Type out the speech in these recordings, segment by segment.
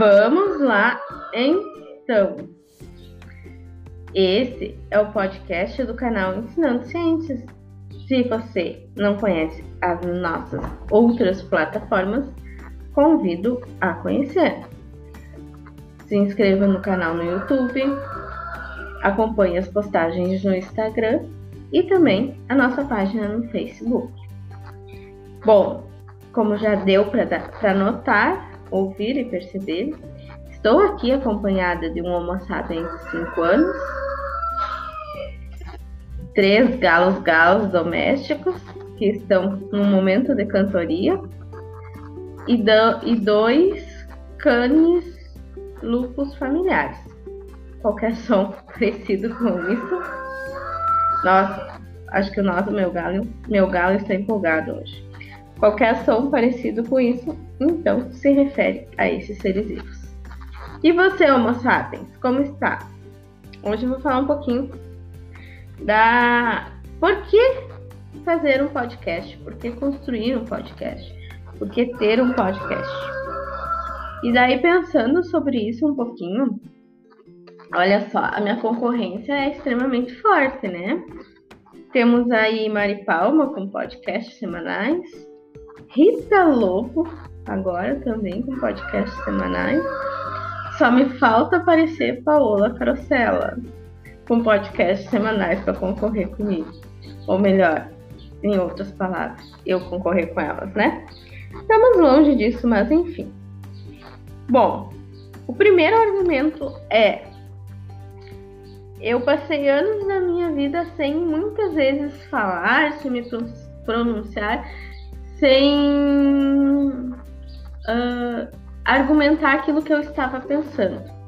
Vamos lá, então. Esse é o podcast do canal Ensinando Ciências. Se você não conhece as nossas outras plataformas, convido a conhecer. Se inscreva no canal no YouTube, acompanhe as postagens no Instagram e também a nossa página no Facebook. Bom, como já deu para notar, ouvir e perceber, estou aqui acompanhada de um Homo sapiens de 5 anos, três galos galos domésticos que estão no momento de cantoria e, do, e dois canes lupus familiares. Qualquer som parecido com isso. Nossa, acho que o nosso meu galo, meu galo está empolgado hoje. Qualquer som parecido com isso, então se refere a esses seres vivos. E você, Homo sapiens, como está? Hoje eu vou falar um pouquinho da por que fazer um podcast, por que construir um podcast, por que ter um podcast. E daí pensando sobre isso um pouquinho, olha só, a minha concorrência é extremamente forte, né? Temos aí Mari Palma com podcasts semanais, Rita Lobo agora também com podcasts semanais. Só me falta aparecer Paola Carosella com podcasts semanais para concorrer comigo. Ou melhor, em outras palavras, eu concorrer com elas, né? Estamos longe disso, mas enfim. Bom, o primeiro argumento é: eu passei anos da minha vida sem muitas vezes falar, sem me pronunciar, sem uh, argumentar aquilo que eu estava pensando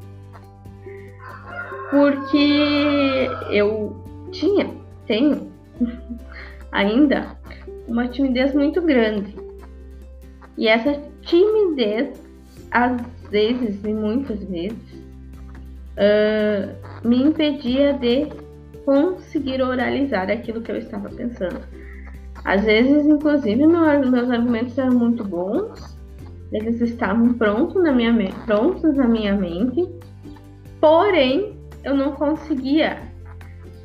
porque eu tinha, tenho ainda uma timidez muito grande. E essa timidez, às vezes e muitas vezes, uh, me impedia de conseguir oralizar aquilo que eu estava pensando. Às vezes, inclusive, meu, meus argumentos eram muito bons, eles estavam prontos na minha, prontos na minha mente, porém eu não conseguia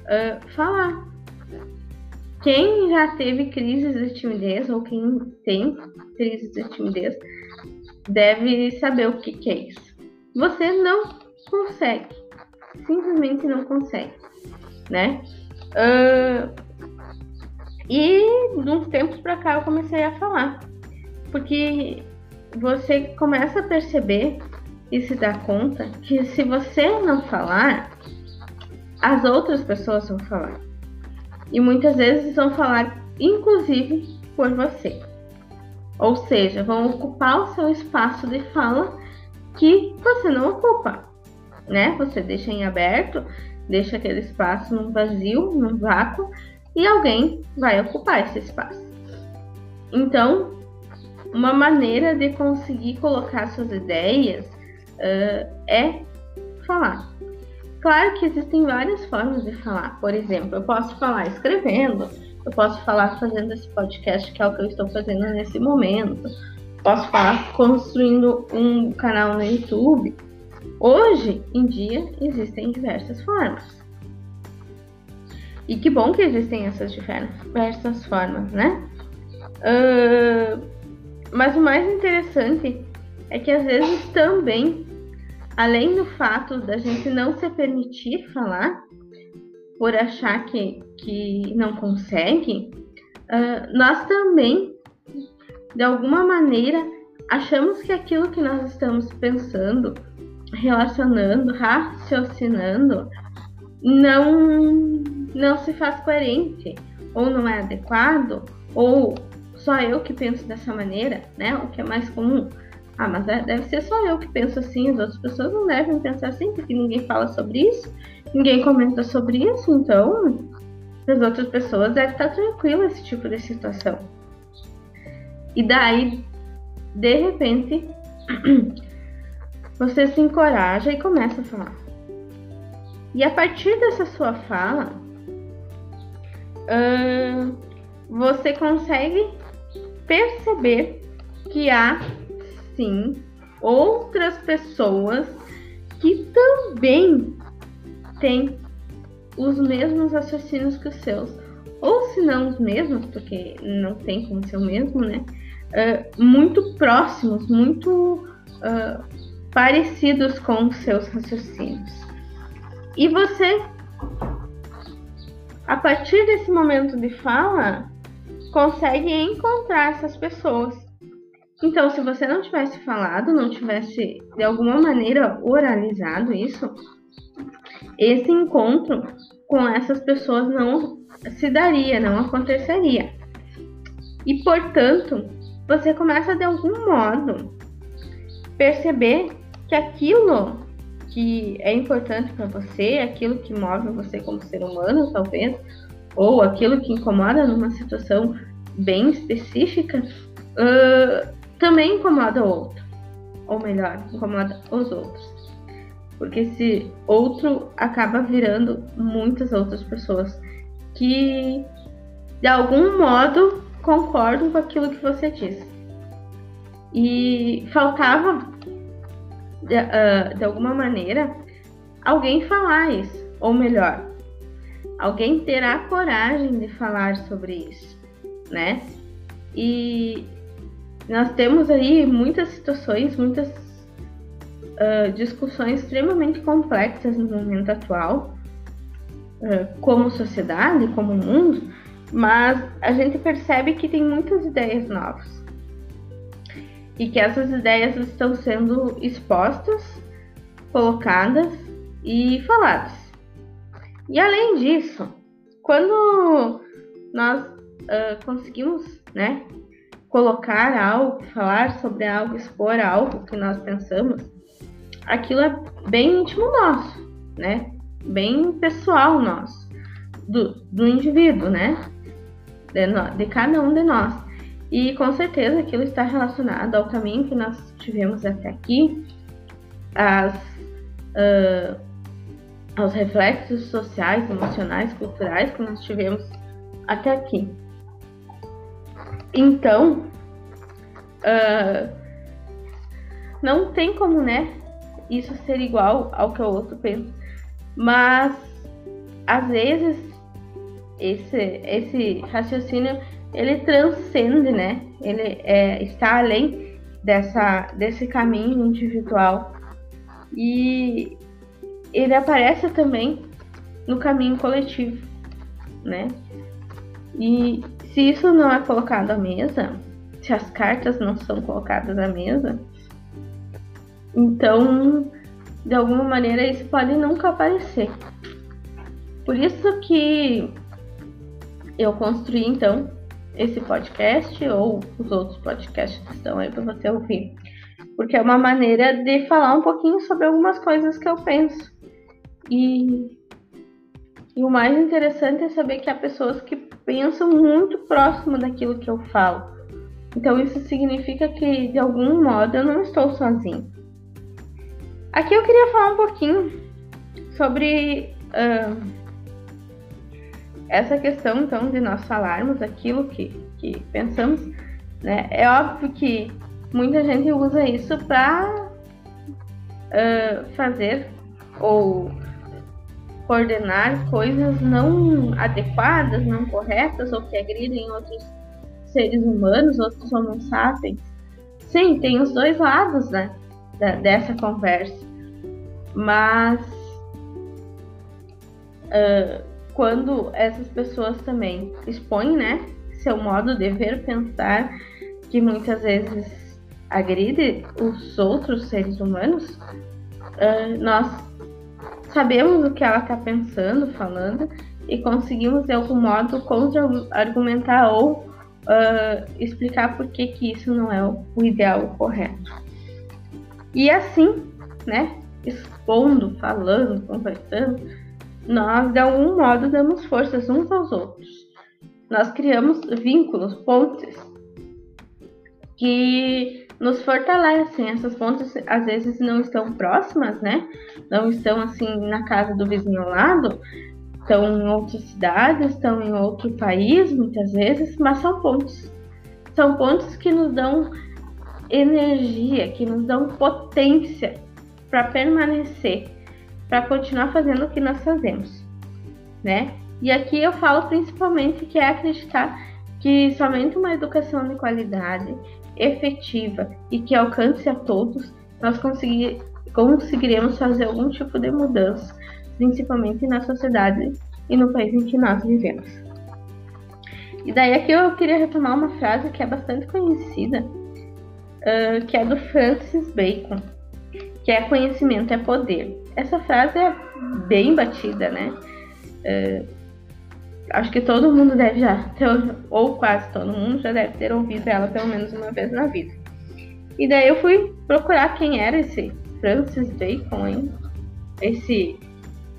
uh, falar. Quem já teve crises de timidez ou quem tem crises de timidez deve saber o que, que é isso. Você não consegue, simplesmente não consegue, né? Uh, e de uns tempos para cá eu comecei a falar, porque você começa a perceber e se dá conta que se você não falar, as outras pessoas vão falar. E muitas vezes vão falar, inclusive, por você. Ou seja, vão ocupar o seu espaço de fala que você não ocupa, né? Você deixa em aberto, deixa aquele espaço num vazio, num vácuo, e alguém vai ocupar esse espaço. Então, uma maneira de conseguir colocar suas ideias uh, é falar. Claro que existem várias formas de falar. Por exemplo, eu posso falar escrevendo, eu posso falar fazendo esse podcast, que é o que eu estou fazendo nesse momento, posso falar construindo um canal no YouTube. Hoje em dia existem diversas formas. E que bom que existem essas diversas formas, né? Uh, mas o mais interessante é que às vezes também além do fato da gente não se permitir falar por achar que, que não consegue, uh, nós também, de alguma maneira, achamos que aquilo que nós estamos pensando, relacionando, raciocinando, não, não se faz coerente, ou não é adequado, ou só eu que penso dessa maneira, né? O que é mais comum. Ah, mas é, deve ser só eu que penso assim, as outras pessoas não devem pensar assim, porque ninguém fala sobre isso, ninguém comenta sobre isso, então as outras pessoas devem estar tranquilas esse tipo de situação. E daí, de repente, você se encoraja e começa a falar. E a partir dessa sua fala, uh, você consegue perceber que há sim outras pessoas que também têm os mesmos raciocínios que os seus. Ou se não os mesmos, porque não tem como ser o mesmo, né? Uh, muito próximos, muito uh, parecidos com os seus raciocínios. E você, a partir desse momento de fala, consegue encontrar essas pessoas. Então, se você não tivesse falado, não tivesse de alguma maneira oralizado isso, esse encontro com essas pessoas não se daria, não aconteceria. E portanto, você começa de algum modo perceber que aquilo que é importante para você, aquilo que move você como ser humano, talvez, ou aquilo que incomoda numa situação bem específica, uh, também incomoda o outro. Ou melhor, incomoda os outros. Porque esse outro acaba virando muitas outras pessoas que, de algum modo, concordam com aquilo que você diz. E faltava, de, uh, de alguma maneira, alguém falar isso. Ou melhor, alguém ter a coragem de falar sobre isso, né? E nós temos aí muitas situações, muitas uh, discussões extremamente complexas no momento atual, uh, como sociedade, como mundo, mas a gente percebe que tem muitas ideias novas e que essas ideias estão sendo expostas, colocadas e faladas. E além disso, quando nós uh, conseguimos, né, colocar algo, falar sobre algo, expor algo que nós pensamos, aquilo é bem íntimo nosso, né? Bem pessoal nosso, do, do indivíduo, né? De, de cada um de nós. E com certeza aquilo está relacionado ao caminho que nós tivemos até aqui, às, uh, aos reflexos sociais, emocionais, culturais que nós tivemos até aqui. Então, uh, não tem como, né, isso ser igual ao que o outro pensa. Mas, às vezes, esse, esse raciocínio, ele transcende, né? Ele é, está além dessa, desse caminho individual. E ele aparece também no caminho coletivo, né? E se isso não é colocado à mesa, se as cartas não são colocadas à mesa, então, de alguma maneira, isso pode nunca aparecer. Por isso que eu construí, então, esse podcast ou os outros podcasts que estão aí para você ouvir. Porque é uma maneira de falar um pouquinho sobre algumas coisas que eu penso. E, e o mais interessante é saber que há pessoas que pensam muito próximo daquilo que eu falo. Então isso significa que de algum modo eu não estou sozinho. Aqui eu queria falar um pouquinho sobre uh, essa questão então de nós falarmos aquilo que, que pensamos. Né? É óbvio que muita gente usa isso para uh, fazer ou coordenar coisas não adequadas, não corretas ou que agridem outros seres humanos, outros homo sapiens. Sim, tem os dois lados, né, da, dessa conversa. Mas uh, quando essas pessoas também expõem, né, seu modo de ver, pensar, que muitas vezes agride os outros seres humanos, uh, nós sabemos o que ela está pensando, falando, e conseguimos de algum modo contra-argumentar ou uh, explicar por que, que isso não é o ideal, correto. E assim, né, expondo, falando, conversando, nós de algum modo damos forças uns aos outros. Nós criamos vínculos, pontes, que nos fortalecem. Essas pontes às vezes não estão próximas, né? Não estão assim na casa do vizinho ao lado, estão em outra cidade, estão em outro país muitas vezes, mas são pontes. São pontes que nos dão energia, que nos dão potência para permanecer, para continuar fazendo o que nós fazemos, né? E aqui eu falo principalmente que é acreditar que somente uma educação de qualidade, efetiva e que alcance a todos, nós conseguir, conseguiremos fazer algum tipo de mudança, principalmente na sociedade e no país em que nós vivemos. E daí aqui eu queria retomar uma frase que é bastante conhecida, uh, que é do Francis Bacon, que é conhecimento é poder. Essa frase é bem batida, né? Uh, acho que todo mundo deve já ter, ou quase todo mundo já deve ter ouvido ela pelo menos uma vez na vida. E daí eu fui procurar quem era esse Francis Bacon, hein? Esse,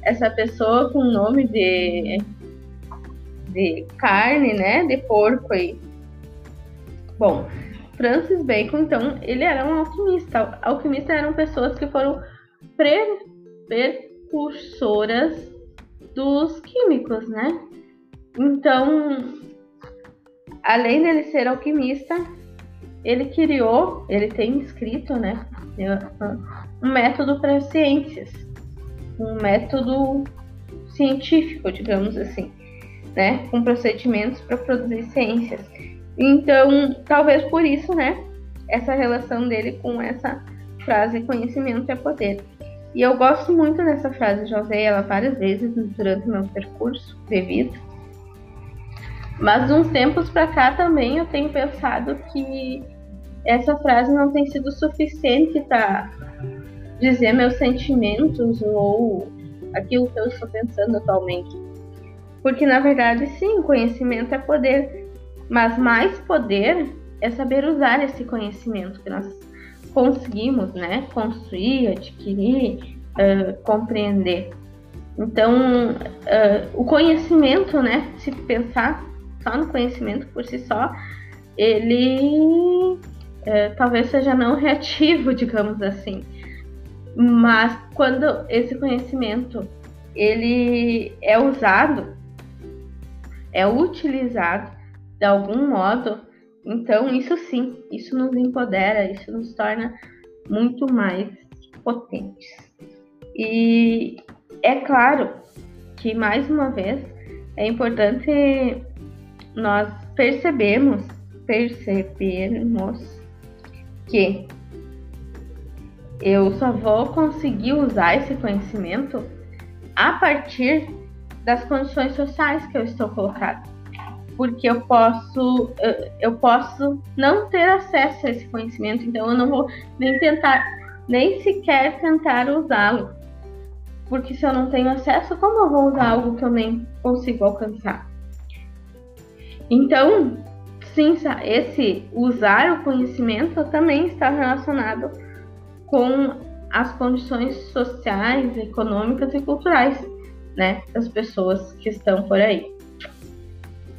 essa pessoa com nome de, de carne, né? De porco aí. Bom, Francis Bacon, então, ele era um alquimista. Alquimistas eram pessoas que foram pre precursoras dos químicos, né? Então, além dele ser alquimista, ele criou, ele tem escrito, né, um método para ciências, um método científico, digamos assim, né, com procedimentos para produzir ciências. Então, talvez por isso, né, essa relação dele com essa frase conhecimento é poder. E eu gosto muito dessa frase, já usei ela várias vezes durante meu percurso de vida. Mas uns tempos para cá também eu tenho pensado que essa frase não tem sido suficiente para dizer meus sentimentos ou aquilo que eu estou pensando atualmente. Porque na verdade, sim, conhecimento é poder, mas mais poder é saber usar esse conhecimento que nós conseguimos, né, construir, adquirir, uh, compreender. Então, uh, o conhecimento, né, se pensar só no conhecimento por si só, ele é, talvez seja não reativo, digamos assim. Mas quando esse conhecimento ele é usado, é utilizado de algum modo, então isso sim, isso nos empodera, isso nos torna muito mais potentes. E é claro que mais uma vez é importante nós percebemos, percebemos que eu só vou conseguir usar esse conhecimento a partir das condições sociais que eu estou colocado. Porque eu posso, eu posso não ter acesso a esse conhecimento, então eu não vou nem tentar, nem sequer tentar usá-lo. Porque se eu não tenho acesso, como eu vou usar algo que eu nem consigo alcançar? Então, sim, esse usar o conhecimento também está relacionado com as condições sociais, econômicas e culturais, né, das pessoas que estão por aí.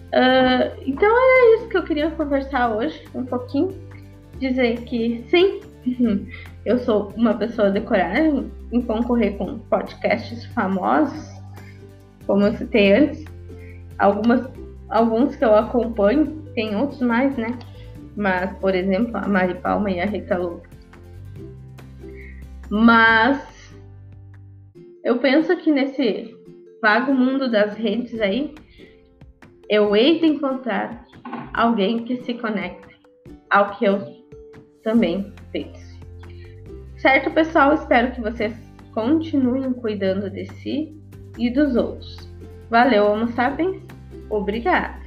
Uh, então era isso que eu queria conversar hoje, um pouquinho, dizer que sim, eu sou uma pessoa de coragem em concorrer com podcasts famosos, como eu citei antes. Algumas alguns que eu acompanho, tem outros mais, né? Mas, por exemplo, a Mari Palma e a Rita Lobo. Mas eu penso que nesse vago mundo das redes aí, eu hei de encontrar alguém que se conecte ao que eu também penso. Certo, pessoal? Espero que vocês continuem cuidando de si e dos outros. Valeu, Homo sapiens! Obrigada!